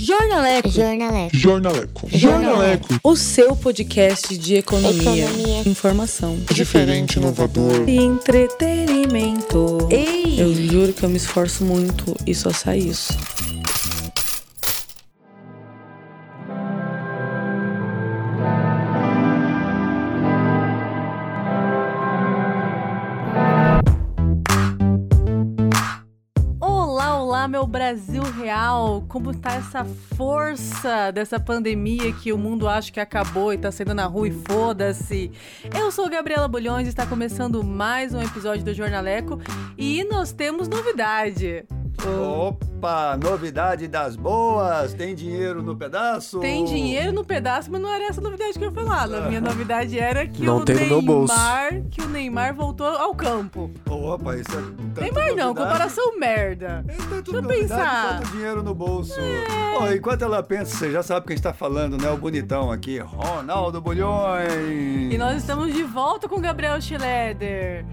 Jornaleco. Jornaleco. Jornaleco. Jornaleco. O seu podcast de economia, Economia. informação Diferente, inovador. e entretenimento. Ei! Eu juro que eu me esforço muito e só sai isso. Como tá essa força dessa pandemia que o mundo acha que acabou e tá saindo na rua e foda-se? Eu sou Gabriela Bulhões e está começando mais um episódio do Jornaleco e nós temos novidade. Opa, novidade das boas. Tem dinheiro no pedaço? Tem dinheiro no pedaço, mas não era essa novidade que eu falar. A minha novidade era que Não o tem no meu bolso. Neymar, que o Neymar voltou ao campo. Opa, isso é. tanta Neymar não, novidade. comparação merda. É tanto Deixa eu pensar. quanto dinheiro no bolso. Ó, enquanto ela pensa, você já sabe quem está falando, né? O bonitão aqui, Ronaldo Bulhões. E nós estamos de volta com o Gabriel Schleder.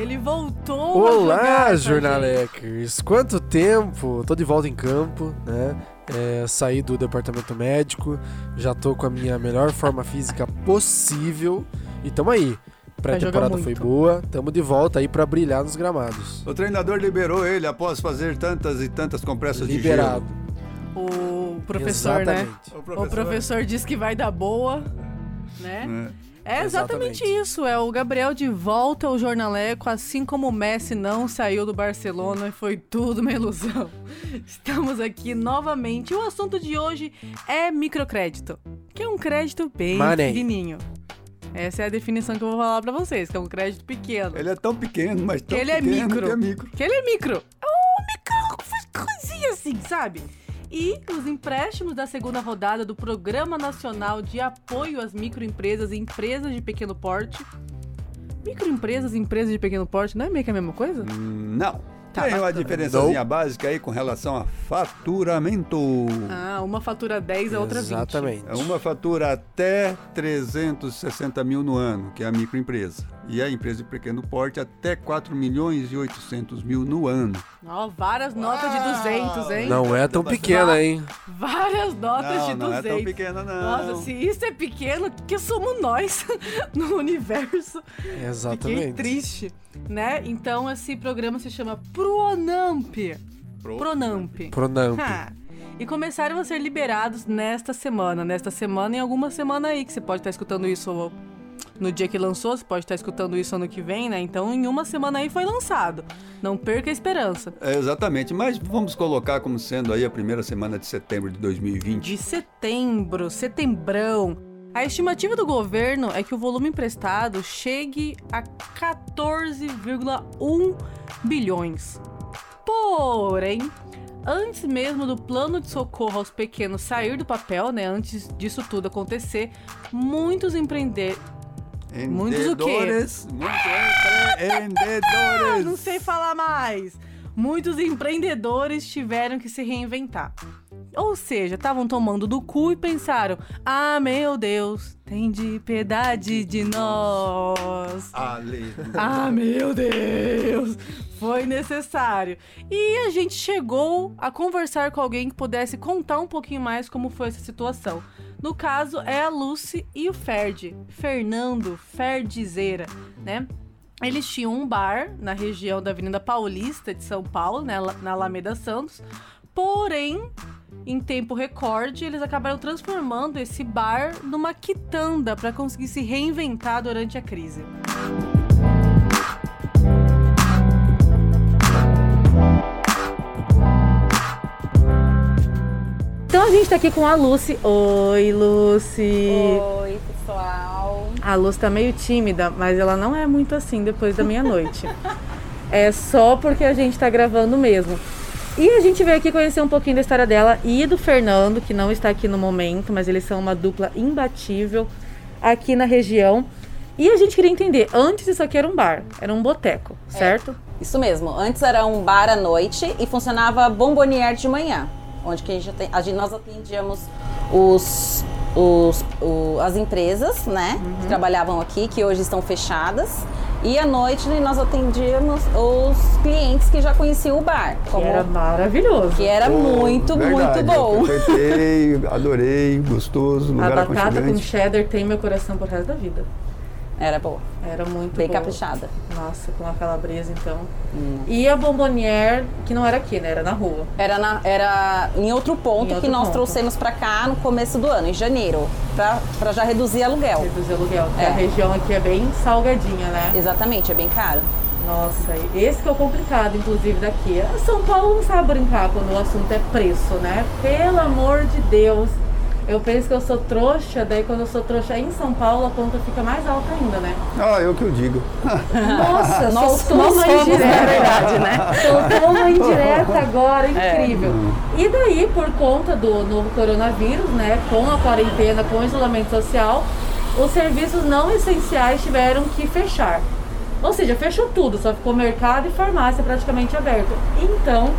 Ele voltou Olá, a jornalecers! Quanto tempo? Tô de volta em campo, né? É, saí do departamento médico, já tô com a minha melhor forma física possível e tamo aí. Pré-temporada foi boa, tamo de volta aí pra brilhar nos gramados. O treinador liberou ele após fazer tantas e tantas compressas Liberado. O professor, né? Exatamente. de gelo. O professor disse que vai dar boa, né? né? É exatamente, Exatamente. isso. É o Gabriel de volta ao jornaleco, assim como o Messi não saiu do Barcelona e foi tudo uma ilusão. Estamos aqui novamente. E o assunto de hoje é microcrédito, que é um crédito bem Money. pequenininho. Essa é a definição que eu vou falar pra vocês, que é um crédito pequeno. Ele é tão pequeno, mas tão ele é pequeno micro. que é micro. Que ele é micro. É um micro, coisinha assim, sabe? E os empréstimos da segunda rodada do Programa Nacional de Apoio às Microempresas e Empresas de Pequeno Porte. Microempresas e empresas de pequeno porte não é meio que a mesma coisa? Hum, Não. Tá, Tem uma diferençazinha básica aí com relação a faturamento. Ah, uma fatura 10, a outra 20. Exatamente. É uma fatura até 360 mil no ano, que é a microempresa. E a empresa de pequeno porte até 4 milhões e 800 mil no ano. Ó, várias notas de 200, hein? Não é tão pequena, hein? Várias notas não, de não 200. é tão pequena não. Nossa, se isso é pequeno, que somos nós no universo. Fiquei Exatamente. triste, né? Então esse programa se chama Pronamp. Pro- Pronamp. Pronamp. Ha. E começaram a ser liberados nesta semana. Nesta semana e alguma semana aí, que você pode estar escutando isso no dia que lançou, você pode estar escutando isso ano que vem, né? Então em uma semana aí foi lançado. Não perca a esperança. É, exatamente, mas vamos colocar como sendo aí a primeira semana de setembro de 2020. De setembro, setembrão. A estimativa do governo é que o volume emprestado chegue a 14,1 bilhões. Porém, antes mesmo do plano de socorro aos pequenos sair do papel, né, antes disso tudo acontecer, muitos empreender Muitos o quê? Empreendedores, muitos empreendedores. não sei falar mais. Muitos empreendedores tiveram que se reinventar. Ou seja, estavam tomando do cu e pensaram: ah, meu Deus, tem de piedade de nós. Ale. Ah, meu Deus! Foi necessário. E a gente chegou a conversar com alguém que pudesse contar um pouquinho mais como foi essa situação. No caso, é a Lucy e o Ferdi. Fernando Ferdizeira, né? Eles tinham um bar na região da Avenida Paulista de São Paulo, né, na Alameda Santos. Porém, em tempo recorde, eles acabaram transformando esse bar numa quitanda para conseguir se reinventar durante a crise. Então a gente tá aqui com a Lucy. Oi, Lucy. Oi, pessoal. A Lucy tá meio tímida, mas ela não é muito assim depois da meia-noite. é só porque a gente tá gravando mesmo. E a gente veio aqui conhecer um pouquinho da história dela e do Fernando, que não está aqui no momento, mas eles são uma dupla imbatível aqui na região. E a gente queria entender, antes isso aqui era um bar, era um boteco, certo? Isso mesmo. Antes era um bar à noite e funcionava bombonier de manhã, onde que a gente, a gente- nós atendíamos os, os- o- as empresas, né, que trabalhavam aqui, que hoje estão fechadas. E à noite nós atendíamos os clientes que já conheciam o bar. Que como- era maravilhoso. que era Pô, muito, verdade, muito bom. Eu adorei, gostoso, A lugar batata com cheddar tem meu coração pro resto da vida. Era boa, Era muito bem boa. caprichada. Nossa, com a calabresa, então. Hum. E a bombonière, que não era aqui, né? Era na rua. Era, na- era em outro ponto Em que outro nós ponto. trouxemos pra cá no começo do ano, em janeiro, pra, pra já reduzir aluguel. Reduzir aluguel. porque É. A região aqui é bem salgadinha, né? Exatamente, é bem caro. Nossa, esse que é o complicado, inclusive, daqui. São Paulo não sabe brincar quando o assunto é preço, né? Pelo amor de Deus. Eu penso que eu sou trouxa, daí quando eu sou trouxa em São Paulo, a conta fica mais alta ainda, né? Ah, eu que eu digo. Nossa, Nós- soltou nós uma somos, indireta. na verdade, né? Soltou uma indireta agora, É. incrível. E daí, por conta do novo coronavírus, né, com a quarentena, com o isolamento social, os serviços não essenciais tiveram que fechar. Ou seja, fechou tudo, só ficou mercado e farmácia praticamente aberto. Então,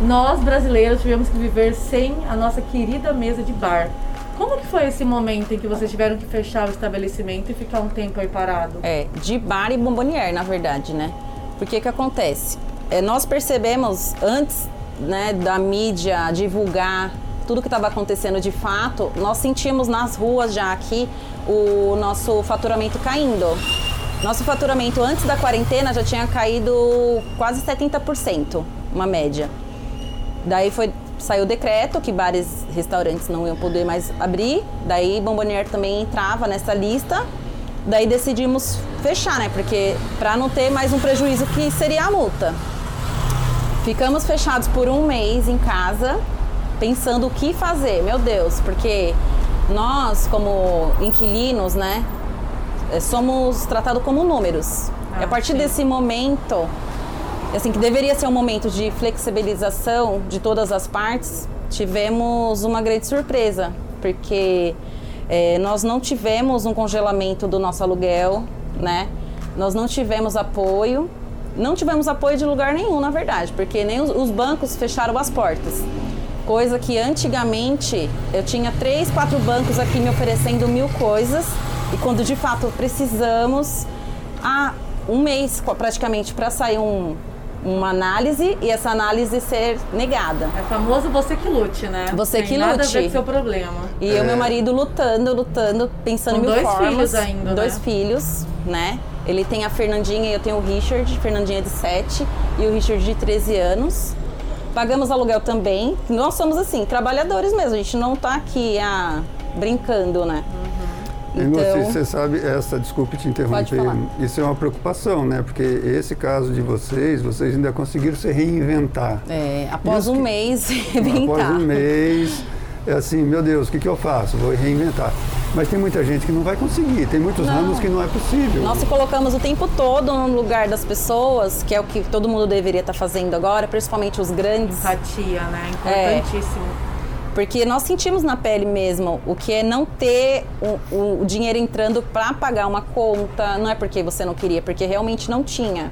nós brasileiros tivemos que viver sem a nossa querida mesa de bar. Como que foi esse momento em que vocês tiveram que fechar o estabelecimento e ficar um tempo aí parado? É, de bar e bombonière, na verdade, né? Porque que acontece? É, nós percebemos antes né, da mídia divulgar tudo que estava acontecendo de fato, nós sentimos nas ruas já aqui o nosso faturamento caindo. Nosso faturamento antes da quarentena já tinha caído quase 70%, uma média. Daí foi saiu o decreto que bares, restaurantes não iam poder mais abrir. Daí Bombonier também entrava nessa lista. Daí decidimos fechar, né? Porque para não ter mais um prejuízo que seria a multa. Ficamos fechados por um mês em casa, pensando o que fazer. Meu Deus, porque nós como inquilinos, né, eh, somos tratados como números. Ah, e a partir sim. desse momento, assim, que deveria ser um momento de flexibilização de todas as partes, tivemos uma grande surpresa, porque eh, nós não tivemos um congelamento do nosso aluguel, né? Nós não tivemos apoio, não tivemos apoio de lugar nenhum, na verdade, porque nem os, os bancos fecharam as portas. Coisa que antigamente eu tinha três, quatro bancos aqui me oferecendo mil coisas e quando de fato precisamos, há um mês praticamente para sair um- uma análise e essa análise ser negada. É famoso você que lute, né? Você Tem que nada a lute. ver com seu problema. E eu e meu marido lutando, lutando, pensando Com em mil dois formas. filhos ainda, Dois né? filhos, né? Ele tem a Fernandinha e eu tenho o Richard. Fernandinha de 7 e o Richard de 13 anos. Pagamos aluguel também. Nós somos assim, trabalhadores mesmo. A gente não tá aqui ah, brincando, né? E você, você sabe, essa, desculpe te interromper, isso é uma preocupação, né? Porque esse caso de vocês, vocês ainda conseguiram se reinventar. é, após um que- mês, Após brincar. um mês, é assim, meu Deus, o que, que eu faço? Vou reinventar. Mas tem muita gente que não vai conseguir, tem muitos ramos que não é possível. Nós se colocamos o tempo todo no lugar das pessoas, que é o que todo mundo deveria estar fazendo agora, principalmente os grandes. Empatia, né? É. Porque nós sentimos na pele mesmo o que é não ter o, o- o dinheiro entrando para pagar uma conta. Não é porque você não queria, porque realmente não tinha.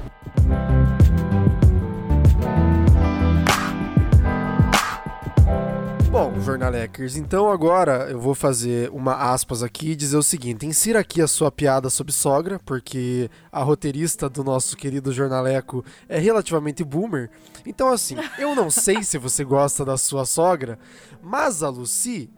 Bom, jornalecers, então agora eu vou fazer uma aspas aqui e dizer o seguinte: insira aqui a sua piada sobre sogra, porque a roteirista do nosso querido jornaleco é relativamente boomer. Então, assim, eu não sei se você gosta da sua sogra, mas a Lucy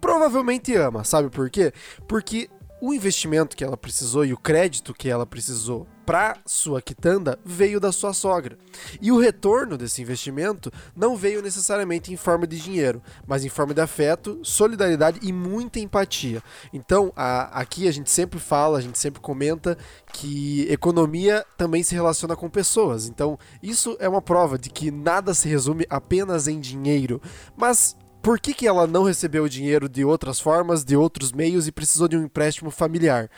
provavelmente ama. Sabe por quê? Porque o investimento que ela precisou e o crédito que ela precisou para sua quitanda veio da sua sogra. E o retorno desse investimento não veio necessariamente em forma de dinheiro, mas em forma de afeto, solidariedade e muita empatia. Então, a- aqui a gente sempre fala, a gente sempre comenta que economia também se relaciona com pessoas. Então, isso é uma prova de que nada se resume apenas em dinheiro. Mas por que, que ela não recebeu dinheiro de outras formas, de outros meios e precisou de um empréstimo familiar?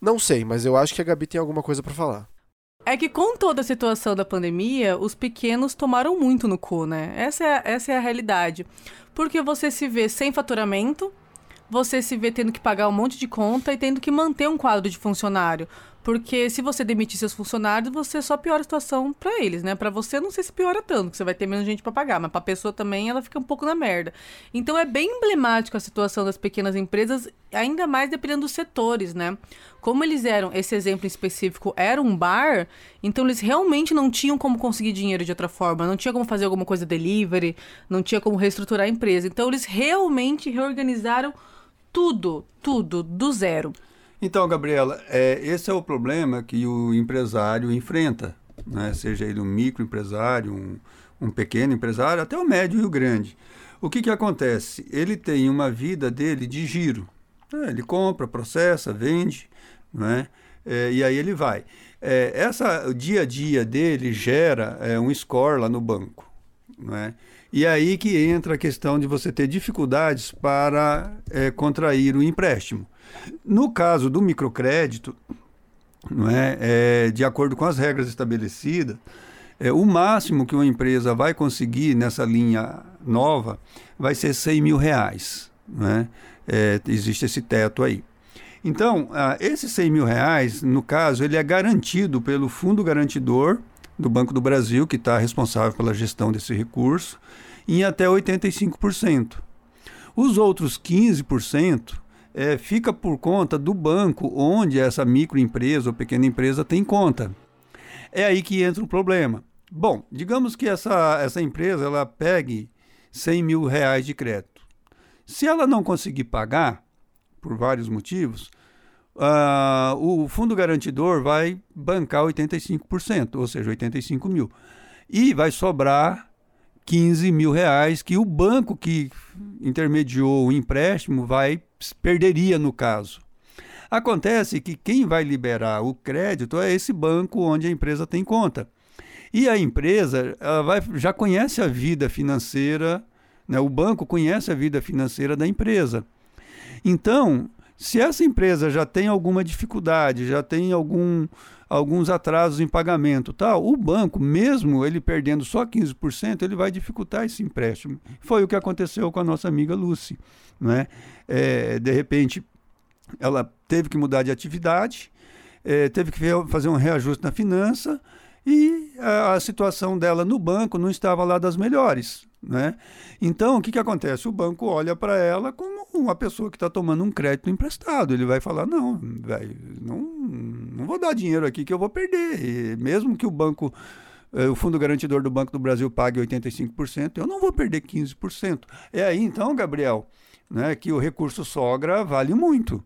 Não sei, mas eu acho que a Gabi tem alguma coisa pra falar. É que com toda a situação da pandemia, os pequenos tomaram muito no cu, né? Essa é, essa é a realidade. Porque você se vê sem faturamento, você se vê tendo que pagar um monte de conta e tendo que manter um quadro de funcionário. Porque se você demitir seus funcionários, você só piora a situação pra eles, né? Pra você não sei se piora tanto, que você vai ter menos gente pra pagar, mas pra pessoa também ela fica um pouco na merda. Então é bem emblemático a situação das pequenas empresas, ainda mais dependendo dos setores, né? Como eles eram, esse exemplo em específico era um bar, então eles realmente não tinham como conseguir dinheiro de outra forma, não tinha como fazer alguma coisa delivery, não tinha como reestruturar a empresa. Então eles realmente reorganizaram tudo, tudo, do zero. Então, Gabriela, é, esse é o problema que o empresário enfrenta, né? seja ele um microempresário, um, um pequeno empresário, até o médio e o grande. O que, que acontece? Ele tem uma vida dele de giro. né? Ele compra, processa, vende, né? É, e aí ele vai. É, essa, o dia a dia dele gera é, um score lá no banco. Né? E aí que entra a questão de você ter dificuldades para é, contrair o empréstimo. No caso do microcrédito, não é, é, de acordo com as regras estabelecidas, é, o máximo que uma empresa vai conseguir nessa linha nova vai ser 100 mil reais. Né? É, existe esse teto aí. Então, esses 100 mil reais, no caso, ele é garantido pelo Fundo Garantidor do Banco do Brasil, que está responsável pela gestão desse recurso, em até 85%. Os outros 15% é, fica por conta do banco onde essa microempresa ou pequena empresa tem conta. É aí que entra o problema. Bom, digamos que essa, essa empresa ela pegue 100 mil reais de crédito. Se ela não conseguir pagar, por vários motivos, ah, o fundo garantidor vai bancar 85%, ou seja, 85 mil. E vai sobrar 15 mil reais que o banco que intermediou o empréstimo vai perderia no caso. Acontece que quem vai liberar o crédito é esse banco onde a empresa tem conta. E a empresa vai, já conhece a vida financeira, né? o banco conhece a vida financeira da empresa. Então, se essa empresa já tem alguma dificuldade, já tem algum, alguns atrasos em pagamento, tal, o banco, mesmo ele perdendo só 15%, ele vai dificultar esse empréstimo. Foi o que aconteceu com a nossa amiga Lucy. Né? É, de repente, ela teve que mudar de atividade, é, teve que fazer um reajuste na finança e a, a situação dela no banco não estava lá das melhores. Né? Então, o que, que acontece? O banco olha para ela como uma pessoa que está tomando um crédito emprestado. Ele vai falar: não, véio, não, não vou dar dinheiro aqui que eu vou perder. E mesmo que o banco, eh, o fundo garantidor do Banco do Brasil pague 85%, eu não vou perder 15%. É aí então, Gabriel, né, que o recurso sogra vale muito.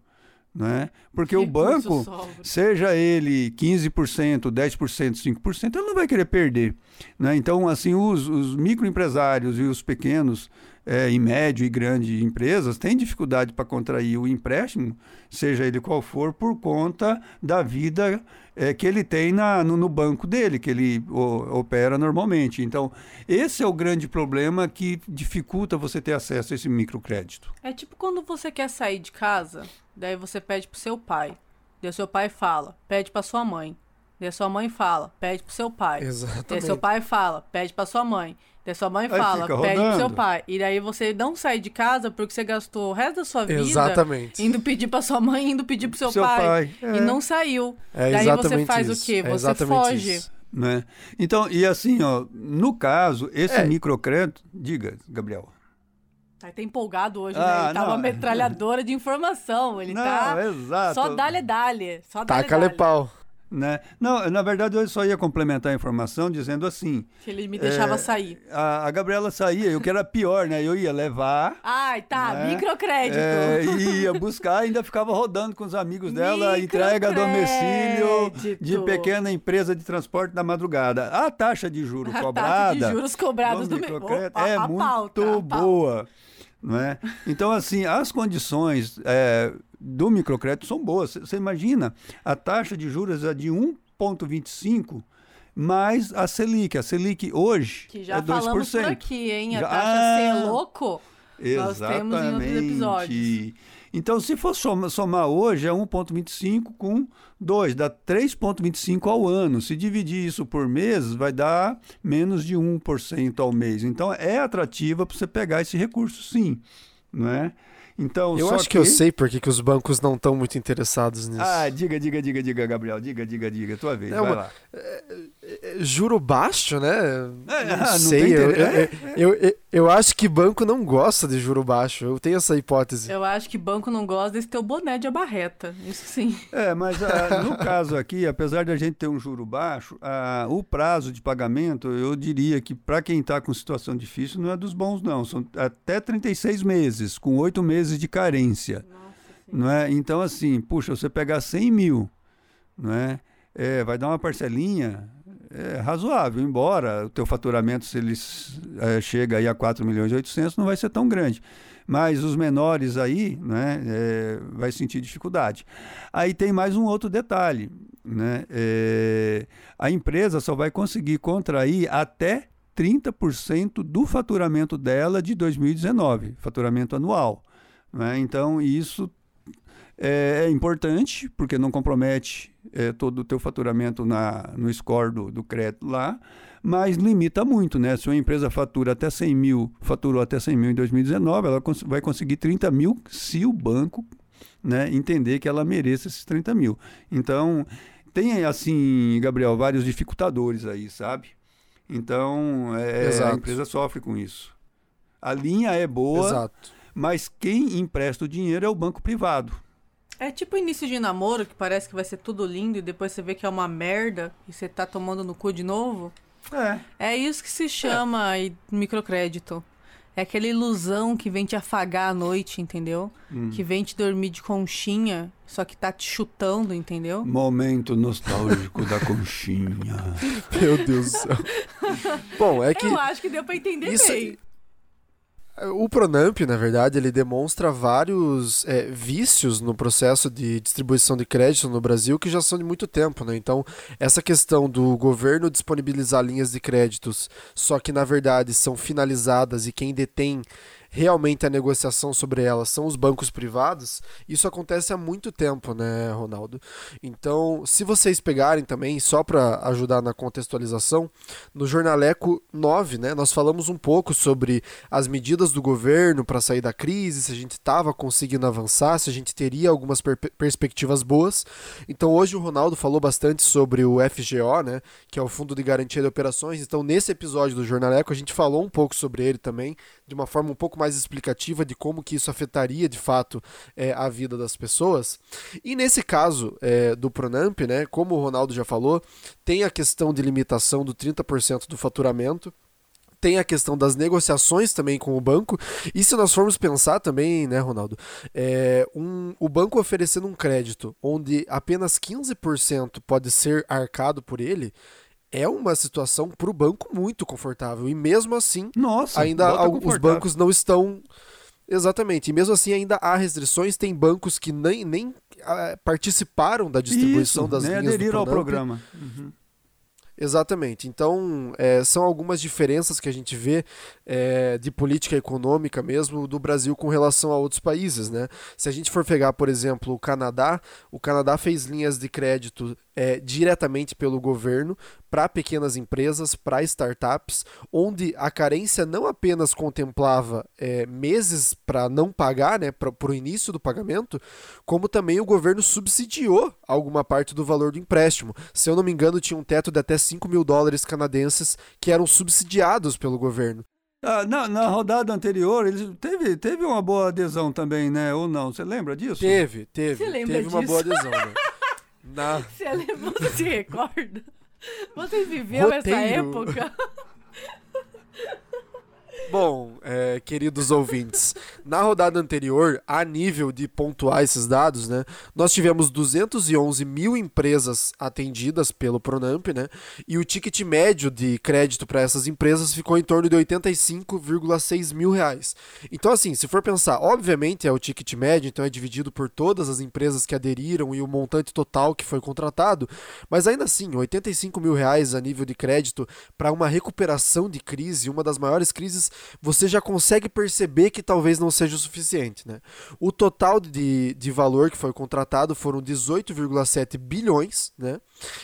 Né? Porque o banco, sobra. seja ele 15%, 10%, 5%, ele não vai querer perder. Né? Então, assim, os, os microempresários e os pequenos é, e médio e grande empresas têm dificuldade para contrair o empréstimo, seja ele qual for, por conta da vida é, que ele tem na, no, no, banco dele, que ele o, opera normalmente. Então, esse é o grande problema que dificulta você ter acesso a esse microcrédito. É tipo quando você quer sair de casa, daí você pede pro seu pai. Daí o seu pai fala, pede para sua mãe. Daí sua mãe fala, pede pro seu pai. Exatamente. Daí seu pai fala, pede pra sua mãe. Daí sua mãe fala, pede pro seu pai. E daí você não sai de casa porque você gastou o resto da sua vida exatamente. indo pedir pra sua mãe, indo pedir pro seu, seu pai. pai. É. E não saiu. É daí você faz isso. o quê? É Você foge. Isso. Né? Então, e assim, ó, no caso, esse É. microcrédito. Diga, Gabriel. Tá, tá empolgado hoje, Ah, né? Ele tá não. uma metralhadora de informação. Ele Não, tá. exato. Só dale dale. Só dale Taca-lhe dale. pau. Né? Não, na verdade, eu só ia complementar a informação dizendo assim. Que ele me deixava é, sair. A, a Gabriela saía, o que era pior, né? Eu ia levar. Ai, tá. né? Microcrédito. É, ia buscar, ainda ficava rodando com os amigos dela, entrega a domicílio de pequena empresa de transporte da madrugada. A taxa de juros A taxa cobrada de juros cobrados do microcrédito Opa, é a muito pauta, a pauta. Boa. Não é? Então, assim, as condições é, do microcrédito são boas. Você imagina, a taxa de juros é de 1,25 mais a Selic. A Selic hoje Que já é 2%. falamos por aqui, hein? A Já- taxa Ah, C é louco. Nós temos em outros episódios. Então, se for soma- somar hoje, é 1,25 com 2, dá 3,25 ao ano. Se dividir isso por mês, vai dar menos de 1% ao mês. Então, é atrativa para você pegar esse recurso, sim. Não é? Então, Eu acho que... eu sei por que, que os bancos não estão muito interessados nisso. Ah, diga, diga, diga, diga, Gabriel. Diga, diga, diga. Tua vez, É vai uma- lá. É, Juro baixo, né? É, não ah, não sei. eu, eu, eu, eu- acho que banco não gosta de juro baixo. Eu tenho essa hipótese. Eu acho que banco não gosta desse teu boné de abarreta. Isso sim. É, mas ah, no caso aqui, apesar de a gente ter um juro baixo, ah, o prazo de pagamento, eu diria que para quem está com situação difícil, não é dos bons, não. São até 36 meses, com oito meses de carência. Não é? Então, assim, puxa, você pegar 100 mil, não é? É, vai dar uma parcelinha é, razoável, embora o teu faturamento, se ele é, chega aí a 4 milhões e 800, não vai ser tão grande. Mas os menores aí, né, é, vai sentir dificuldade. Aí tem mais um outro detalhe, né? É, a empresa só vai conseguir contrair até 30% do faturamento dela de 2019, faturamento anual. Né? Então, isso é, é importante, porque não compromete é, todo o teu faturamento na, no score do, do crédito lá, mas limita muito, né? Se uma empresa fatura até 100 mil, faturou até 100 mil em 2019, ela cons- vai conseguir 30 mil se o banco né, entender que ela mereça esses 30 mil. Então, tem, assim, Gabriel, vários dificultadores aí, sabe? Então, é, a empresa sofre com isso. A linha é boa, Exato. mas quem empresta o dinheiro é o banco privado. É tipo início de namoro, que parece que vai ser tudo lindo e depois você vê que é uma merda e você tá tomando no cu de novo. É. É isso que se chama aí microcrédito. É aquela ilusão que vem te afagar à noite, entendeu? Hum. Que vem te dormir de conchinha, só que tá te chutando, entendeu? Momento nostálgico da conchinha. Meu Deus do céu. Bom, é que Eu acho que deu pra entender isso, bem. O Pronamp, na verdade, ele demonstra vários é, vícios no processo de distribuição de crédito no Brasil que já são de muito tempo, né? Então, essa questão do governo disponibilizar linhas de créditos, só que na verdade são finalizadas e quem detém realmente a negociação sobre elas são os bancos privados, isso acontece há muito tempo, né, Ronaldo? Então, se vocês pegarem também, só para ajudar na contextualização, no Jornaleco 9, né, nós falamos um pouco sobre as medidas do governo para sair da crise, se a gente estava conseguindo avançar, se a gente teria algumas per- perspectivas boas. Então, hoje o Ronaldo falou bastante sobre o FGO, né, que é o Fundo de Garantia de Operações. Então, nesse episódio do Jornaleco, a gente falou um pouco sobre ele também, de uma forma um pouco mais explicativa de como que isso afetaria de fato é, a vida das pessoas. E nesse caso é, do Pronamp, né, como o Ronaldo já falou, tem a questão de limitação do 30% do faturamento. Tem a questão das negociações também com o banco. E se nós formos pensar também, né, Ronaldo? É, um, o banco oferecendo um crédito onde apenas 15% pode ser arcado por ele, é uma situação para o banco muito confortável. E mesmo assim, Nossa, ainda os bancos não estão. Exatamente. E mesmo assim, ainda há restrições. Tem bancos que nem, nem ah, participaram da distribuição Isso, das nem linhas aderiram do ao programa. Uhum. Exatamente. Então, é, são algumas diferenças que a gente vê é, de política econômica mesmo do Brasil com relação a outros países, né? Se a gente for pegar, por exemplo, o Canadá, o Canadá fez linhas de crédito é, diretamente pelo governo para pequenas empresas, para startups, onde a carência não apenas contemplava é, meses para não pagar, né, para o início do pagamento, como também o governo subsidiou alguma parte do valor do empréstimo. Se eu não me engano, tinha um teto de até 5 mil dólares canadenses que eram subsidiados pelo governo. Ah, na, na rodada anterior, eles teve, teve uma boa adesão também, né? Ou não? Você lembra disso? Teve, teve. Você lembra teve uma disso? boa adesão, né? Na... Você, lembra- você se recorda? Você viveu essa Roteiro. época? Bom, é, queridos ouvintes, na rodada anterior, a nível de pontuar esses dados, né, nós tivemos 211 mil empresas atendidas pelo Pronamp, né, e o ticket médio de crédito para essas empresas ficou em torno de 85,6 mil reais. Então, assim, se for pensar, obviamente é o ticket médio, então é dividido por todas as empresas que aderiram e o montante total que foi contratado, mas ainda assim, 85 mil reais a nível de crédito para uma recuperação de crise, uma das maiores crises, você já consegue perceber que talvez não seja o suficiente. Né? O total de, de valor que foi contratado foram 18,7 bilhões, né?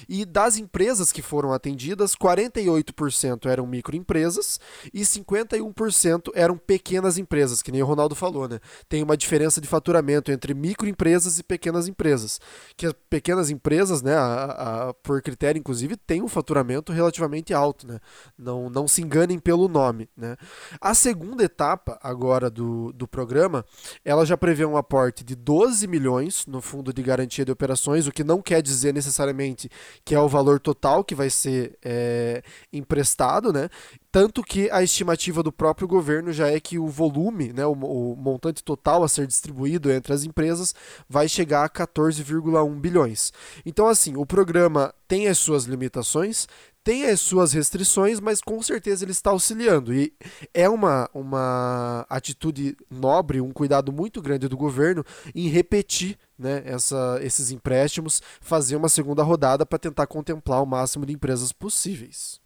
E das empresas que foram atendidas, 48% eram microempresas e 51% eram pequenas empresas, que nem o Ronaldo falou, né? Tem uma diferença de faturamento entre microempresas e pequenas empresas. Que as pequenas empresas, né, a, a, por critério, inclusive, têm um faturamento relativamente alto, né? Não, não se enganem pelo nome, né? A segunda etapa agora do, do programa, ela já prevê um aporte de 12 milhões no Fundo de Garantia de Operações, o que não quer dizer necessariamente que é o valor total que vai ser é, emprestado, né? Tanto que a estimativa do próprio governo já é que o volume, né, o, o montante total a ser distribuído entre as empresas vai chegar a 14,1 bilhões. Então, assim, o programa tem as suas limitações, tem as suas restrições, mas com certeza ele está auxiliando. E é uma, uma atitude nobre, um cuidado muito grande do governo em repetir né, essa, esses empréstimos, fazer uma segunda rodada para tentar contemplar o máximo de empresas possíveis.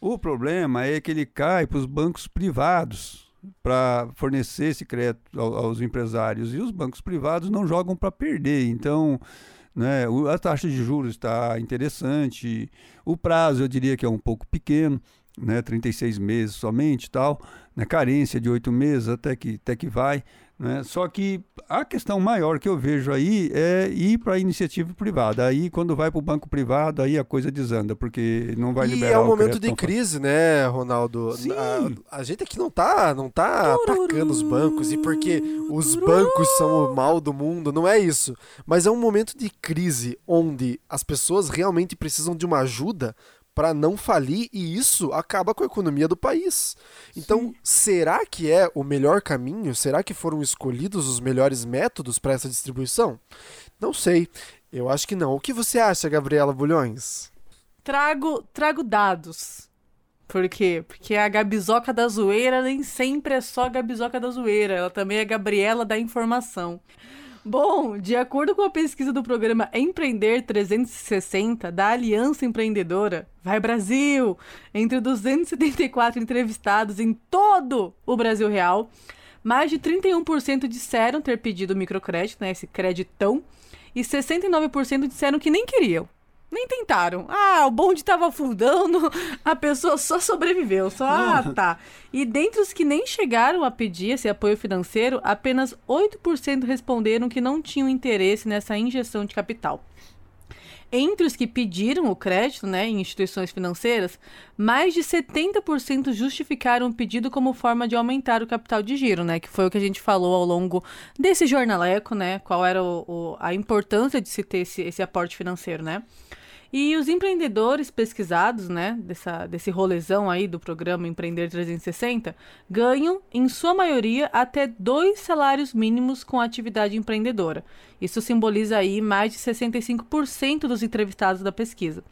O problema é que ele cai para os bancos privados para fornecer esse crédito aos empresários e os bancos privados não jogam para perder. Então, né, a taxa de juros está interessante, o prazo eu diria que é um pouco pequeno, né, 36 meses somente tal, né, carência de oito meses até que, até que vai. Né? Só que a questão maior que eu vejo aí é ir para a iniciativa privada. Aí, quando vai para o banco privado, aí a coisa desanda, porque não vai e liberar é um momento de crise, né, Ronaldo? Sim. A, a gente aqui não tá, não tá atacando os bancos e porque os bancos são o mal do mundo, não é isso. Mas é um momento de crise onde as pessoas realmente precisam de uma ajuda para não falir e isso acaba com a economia do país. Então, Sim. será que é o melhor caminho? Será que foram escolhidos os melhores métodos para essa distribuição? Não sei. Eu acho que não. O que você acha, Gabriela Bulhões? Trago, trago dados. Por quê? Porque a Gabizoca da Zoeira nem sempre é só Gabizoca da Zoeira, ela também é Gabriela da Informação. Bom, de acordo com a pesquisa do programa Empreender 360 da Aliança Empreendedora, Vai Brasil, entre 274 entrevistados em todo o Brasil Real, mais de 31% disseram ter pedido microcrédito, né, esse creditão, e 69% disseram que nem queriam. Nem tentaram. Ah, o bonde tava afundando, a pessoa só sobreviveu. Só, ah, tá. E dentre os que nem chegaram a pedir esse apoio financeiro, apenas 8% responderam que não tinham interesse nessa injeção de capital. Entre os que pediram o crédito né, em instituições financeiras, mais de 70% justificaram o pedido como forma de aumentar o capital de giro, né? Que foi o que a gente falou ao longo desse jornaleco, né? Qual era o, o, a importância de se ter esse, esse aporte financeiro, né? E os empreendedores pesquisados, né, dessa, desse rolezão aí do programa Empreender 360, ganham, em sua maioria, até dois salários mínimos com a atividade empreendedora. Isso simboliza aí mais de 65% dos entrevistados da pesquisa,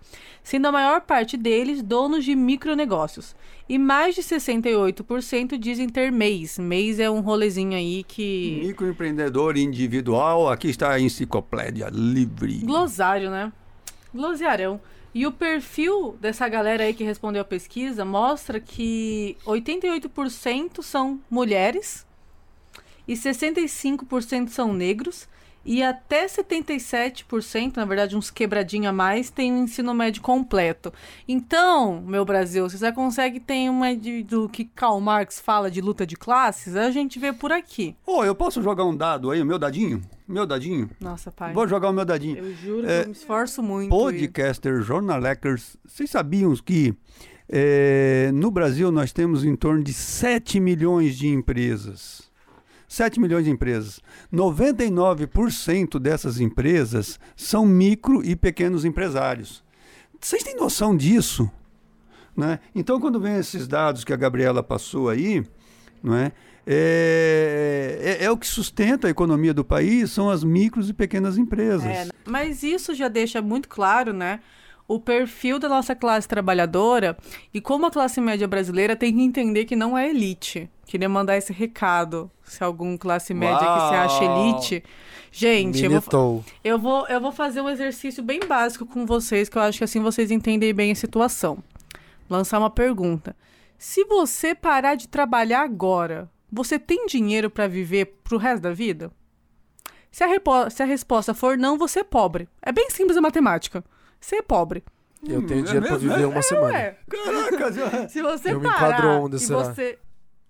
sendo a maior parte deles donos de micronegócios. E mais de 68% dizem ter MEIs. MEIs é um rolezinho aí que... Microempreendedor individual, aqui está a enciclopédia livre. Glossário, né? Glosiarão. E o perfil dessa galera aí que respondeu a pesquisa mostra que 88% são mulheres e 65% são negros e até 77%, na verdade uns quebradinho a mais, tem o um ensino médio completo. Então, meu Brasil, você já consegue ter uma de, do que Karl Marx fala de luta de classes, a gente vê por aqui. Ô, oh, eu posso jogar um dado aí, o meu dadinho? Meu dadinho? Nossa, pai. Vou jogar o meu dadinho. Eu juro que eu me esforço muito. Podcaster, jornalecers, vocês sabiam que é, no Brasil nós temos em torno de 7 milhões de empresas. 7 milhões de empresas. 99% dessas empresas são micro e pequenos empresários. Vocês têm noção disso? Né? Então, quando vem esses dados que a Gabriela passou aí, não é? É, é, é, o que sustenta a economia do país, são as micros e pequenas empresas. É, mas isso já deixa muito claro, né? O perfil da nossa classe trabalhadora e como a classe média brasileira tem que entender que não é elite. Queria mandar esse recado. Se algum classe média Uau. que se acha elite. Gente, eu vou, eu, vou, eu vou fazer um exercício bem básico com vocês, que eu acho que assim vocês entendem bem a situação. Lançar uma pergunta. Se você parar de trabalhar agora, você tem dinheiro para viver pro resto da vida? Se a, se a resposta for não, você é pobre. É bem simples a matemática. Ser pobre. Eu tenho Hum, é dinheiro pra viver é? uma semana. Ué, Caraca, já- se você Eu me parar onde e será? você...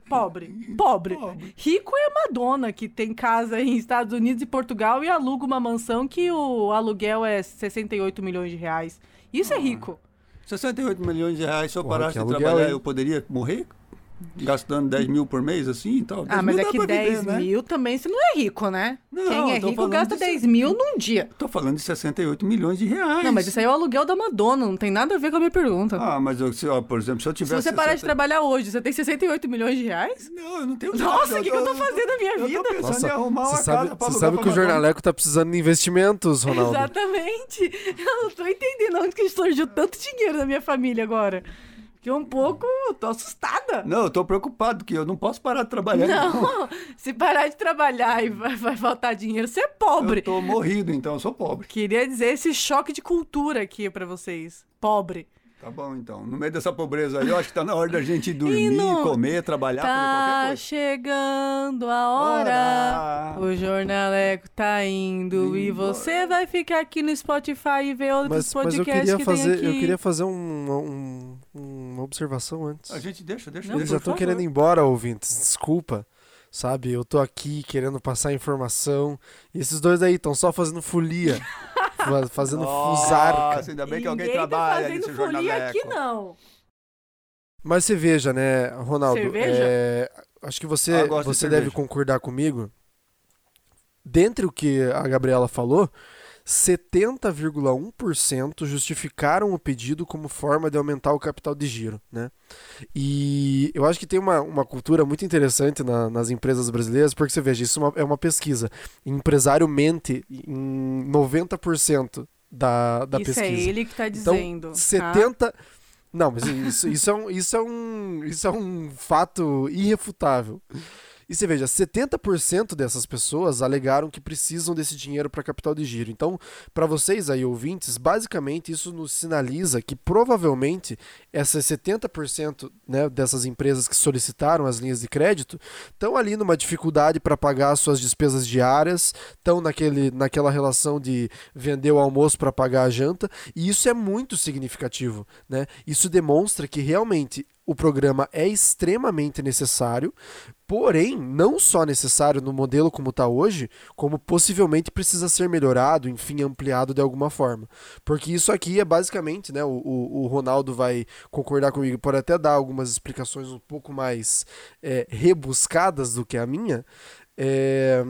Pobre. Pobre. Rico é a Madonna, que tem casa em Estados Unidos e Portugal e aluga uma mansão que o aluguel é 68 milhões de reais. Isso é rico. 68 milhões de reais, se eu Porra, parasse que de aluguel, trabalhar, hein? eu poderia morrer? Gastando 10 mil por mês, assim e tal? 10 Ah, mas é que pra 10 viver, né? mil também você não é rico, né? Não, Quem é rico gasta disso- 10 mil num dia. Tô falando de 68 milhões de reais. Não, mas isso aí é o aluguel da Madonna, não tem nada a ver com a minha pergunta. Ah, mas eu, se, ó, por exemplo, se eu Se tivesse... você parar de 60 trabalhar hoje, você tem 68 milhões de reais? Não, eu não tenho Nossa, o que, que eu tô fazendo na minha Eu vida? tô pensando Nossa, em arrumar uma você sabe, casa pra você sabe pra que o. Jornaleco tá precisando de investimentos, Ronaldo. Exatamente. Eu não tô entendendo onde que surgiu tanto dinheiro na minha família agora. Fiquei um pouco. tô assustada. Não, eu tô preocupado, porque eu não posso parar de trabalhar. Não, se parar de trabalhar e vai, vai faltar dinheiro, você é Eu pobre. tô morrido, então, eu sou pobre. Queria dizer esse choque de cultura aqui pra vocês. Pobre. Tá bom, então. No meio dessa pobreza aí, eu acho que tá na hora da gente dormir, não- comer, trabalhar, fazer qualquer Tá coisa. chegando a hora. Ora. O jornaleco tá indo e Embora. você vai ficar aqui no Spotify e ver outros Mas, mas eu podcasts queria que fazer, tem aqui. eu queria fazer um- um- uma observação antes. A gente deixa, deixa. Não, Eles deixa. já estão querendo ir embora, ouvintes. Desculpa. Sabe, eu tô aqui querendo passar informação. E esses dois aí estão só fazendo folia. fa- fazendo fusarca. Nossa, ainda bem que alguém Ninguém trabalha tá fazendo folia jornaleco. aqui, não. Mas você veja, né, Ronaldo? Cerveja? é, acho que você, Ah, gosto de você deve cerveja. concordar comigo. Dentre o que a Gabriela falou, 70,1% justificaram o pedido como forma de aumentar o capital de giro, né? E eu acho que tem uma, uma cultura muito interessante na- nas empresas brasileiras, porque você veja, isso é uma, é uma pesquisa. Empresário mente em 90% da, da Isso pesquisa. é ele que tá Então, dizendo. tá? 70. Não, mas isso, isso, é um, isso, é um, isso é um fato irrefutável. E você veja, 70% dessas pessoas alegaram que precisam desse dinheiro para capital de giro. Então, para vocês aí, ouvintes, basicamente isso nos sinaliza que provavelmente essas 70% né, dessas empresas que solicitaram as linhas de crédito estão ali numa dificuldade para pagar suas despesas diárias, estão naquele, naquela relação de vender o almoço para pagar a janta, e isso é muito significativo. Né? Isso demonstra que realmente o programa é extremamente necessário, porém, não só necessário no modelo como está hoje, como possivelmente precisa ser melhorado, enfim, ampliado de alguma forma. Porque isso aqui é basicamente, né? O, o, Ronaldo vai concordar comigo, pode até dar algumas explicações um pouco mais é, rebuscadas do que a minha. É,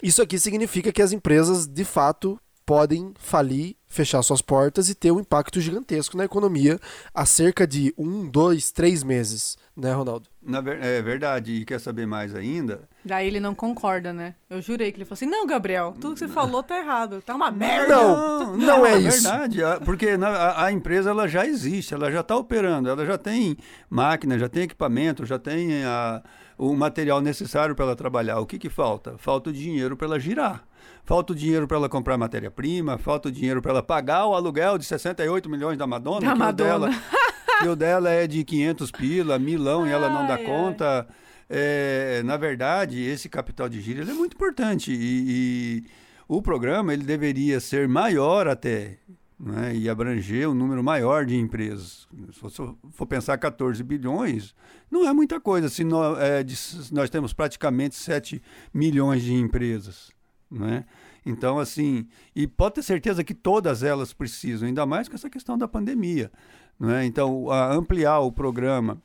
isso aqui significa que as empresas, de fato, podem falir, fechar suas portas e ter um impacto gigantesco na economia há cerca de um, dois, três meses, né, Ronaldo? Na ver- é verdade, e quer saber mais ainda? Daí ele não concorda, né? Eu jurei que ele falou assim: não, Gabriel, tudo que você falou tá errado. Tá uma merda. Não, não é isso. verdade, porque a, a empresa ela já existe, ela já está operando, ela já tem máquina, já tem equipamento, já tem a- o material necessário para ela trabalhar. O que, que falta? Falta o dinheiro para ela girar. Falta o dinheiro para ela comprar matéria-prima, falta o dinheiro para ela pagar o aluguel de 68 milhões da Madonna, Da que, Madonna. O dela, que o dela é de 500 pila, milão, e ela não dá Ai, conta. É, na verdade, esse capital de giro é muito importante e, e o programa ele deveria ser maior até né, e abranger um número maior de empresas. Se você for pensar 14 bilhões, não é muita coisa. Se nós, é, de- nós temos praticamente 7 milhões de empresas. Né? Então, assim, e pode ter certeza que todas elas precisam, ainda mais com essa questão da pandemia. Né? Então, ampliar o programa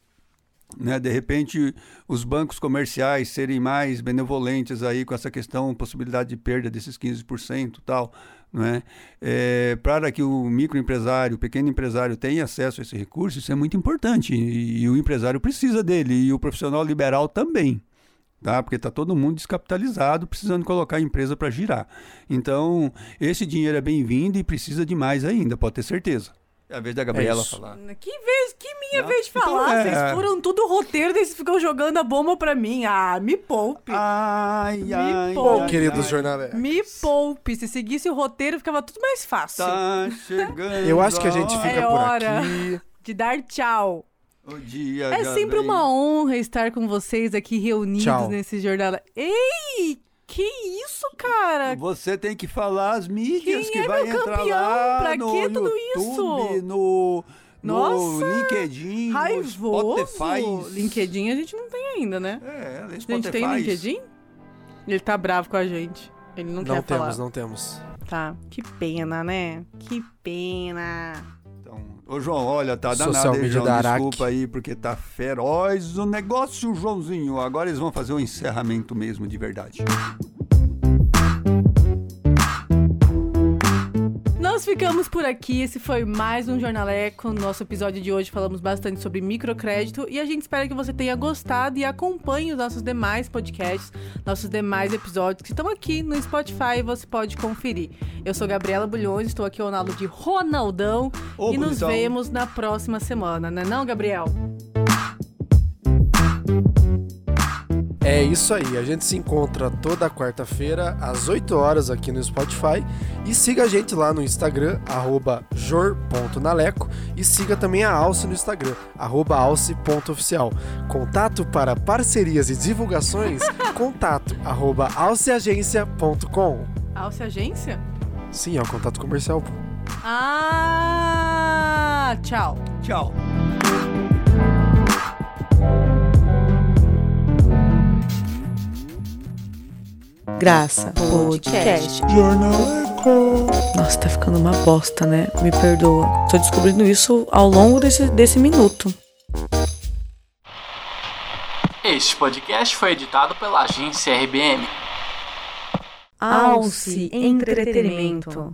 né, de repente os bancos comerciais serem mais benevolentes aí com essa questão, possibilidade de perda desses 15% e tal, né, é, para que o microempresário, o pequeno empresário tenha acesso a esse recurso, isso é muito importante e, e o empresário precisa dele e o profissional liberal também. Tá? Porque está todo mundo descapitalizado, precisando colocar a empresa para girar. Então, esse dinheiro é bem-vindo e precisa de mais ainda, pode ter certeza. É a vez da Gabriela isso. falar. Que vez, que minha Não, vez de então falar. é. Vocês foram tudo o roteiro, vocês ficam jogando a bomba pra mim. Ah, me poupe. Ai, ai, poupe. ai, Queridos ai. jornaleiros. Me poupe. Se seguisse o roteiro, ficava tudo mais fácil. Tá chegando. Eu acho que a gente fica É por hora. aqui. De dar tchau. O dia É sempre vem. uma honra estar com vocês aqui reunidos Tchau. nesse jornal. Ei! Que isso, cara? Você tem que falar as mídias Quem que é vai meu entrar campeão? lá Pra no que tudo YouTube, isso? no, no Nossa, LinkedIn, no Raivoso. Spotify. LinkedIn a gente não tem ainda, né? É, no A gente Spotify. tem LinkedIn? Ele tá bravo com a gente. Ele não, Não quer temos, falar. não temos. Tá. Que pena, né? Que pena. Ô João, olha, tá Social danado, hein, media João? Desculpa aí, porque tá feroz o negócio, Joãozinho. Agora eles vão fazer o encerramento mesmo, de verdade. Nós ficamos por aqui. Esse foi mais um Jornaleco. No nosso episódio de hoje falamos bastante sobre microcrédito e a gente espera que você tenha gostado e acompanhe os nossos demais podcasts, nossos demais episódios que estão aqui no Spotify e você pode conferir. Eu sou Gabriela Bulhões, estou aqui ao lado de Ronaldão Ô, e nos bonitão. vemos na próxima semana, né não, Gabriel? É isso aí, a gente se encontra toda quarta-feira às 8 horas aqui no Spotify e siga a gente lá no Instagram, arroba jor.naleco e siga também a Alce no Instagram, arroba alce.oficial. Contato para parcerias e divulgações, contato arroba alceagência.com. Alce Agência? Sim, é o contato comercial. Ah, tchau. Tchau. Graça Podcast. Jornaleco. Nossa, tá ficando uma bosta, né? Me perdoa. Tô descobrindo isso ao longo desse, desse minuto. Este podcast foi editado pela agência RBM. Alce Entretenimento.